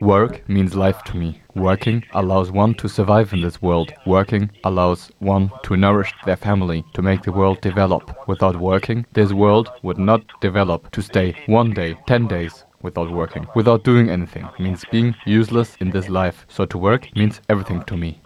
Work means life to me. Working allows one to survive in this world. Working allows one to nourish their family, to make the world develop. Without working, this world would not develop. To stay one day, ten days without working, without doing anything, means being useless in this life. So to work means everything to me.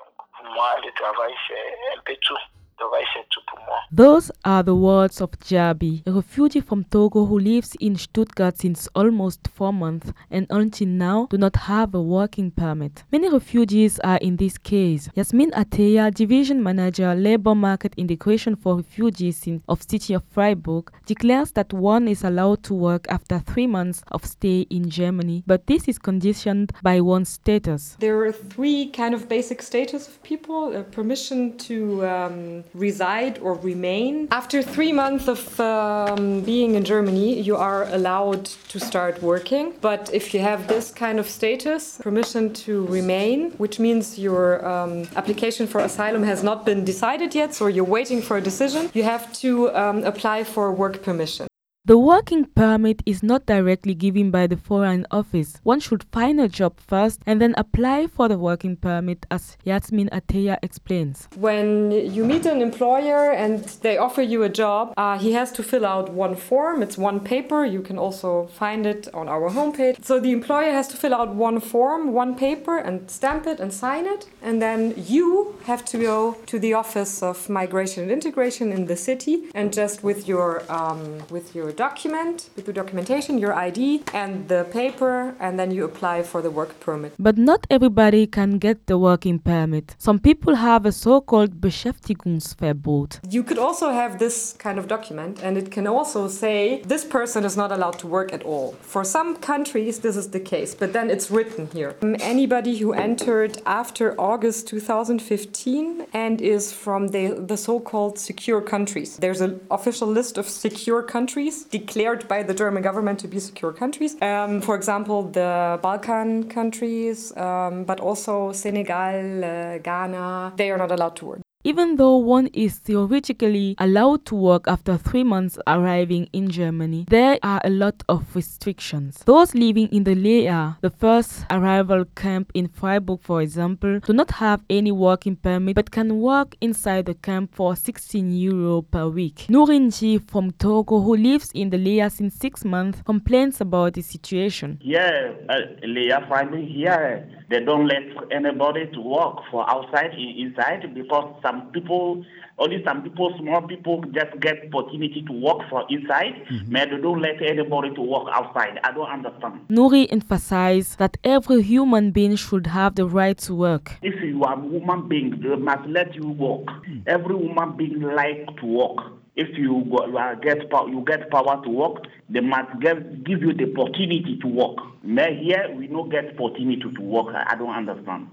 Those are the words of Jabi, a refugee from Togo who lives in Stuttgart since almost four months and until now do not have a working permit. Many refugees are in this case. Yasmin Ateya, division manager, labor market integration for refugees in, of city of Freiburg, declares that one is allowed to work after three months of stay in Germany, but this is conditioned by one's status. There are three kind of basic status of people: uh, permission to um, reside or remain. After three months of um, being in Germany, you are allowed to start working. But if you have this kind of status, permission to remain, which means your um, application for asylum has not been decided yet, so you're waiting for a decision, you have to um, apply for work permission. The working permit is not directly given by the Foreign Office. One should find a job first and then apply for the working permit, as Yasmin Ateya explains. When you meet an employer and they offer you a job, uh, he has to fill out one form. It's one paper. You can also find it on our homepage. So the employer has to fill out one form, one paper, and stamp it and sign it. And then you have to go to the Office of Migration and Integration in the city and just with your um, with your document, with the documentation, your ID, and the paper, and then you apply for the work permit. But not everybody can get the working permit. Some people have a so called Beschäftigungsverbot. You could also have this kind of document, and it can also say this person is not allowed to work at all. For some countries, this is the case, but then it's written here. Um, anybody who entered after August 2015 and is from the, the so called secure countries. There's an official list of secure countries declared by the German government to be secure countries. Um, for example, the Balkan countries, um, but also Senegal, uh, Ghana, they are not allowed to work. Even though one is theoretically allowed to work after three months arriving in Germany, there are a lot of restrictions. Those living in the Lea, the first arrival camp in Freiburg, for example, do not have any working permit but can work inside the camp for 16 euro per week. Nurin Ji from Togo, who lives in the Lea since six months, complains about the situation. Yeah, uh, Lea here, they don't let anybody to work for outside inside because some people, only some people, small people, just get opportunity to work for inside, mm-hmm. but they don't let anybody to work outside. I don't understand. Nuri emphasized that every human being should have the right to work. If you are a human being, they must let you work. Mm. Every human being like to work. If you get power, you get power to work, they must give, give you the opportunity to work. But here we don't get opportunity to work. I don't understand.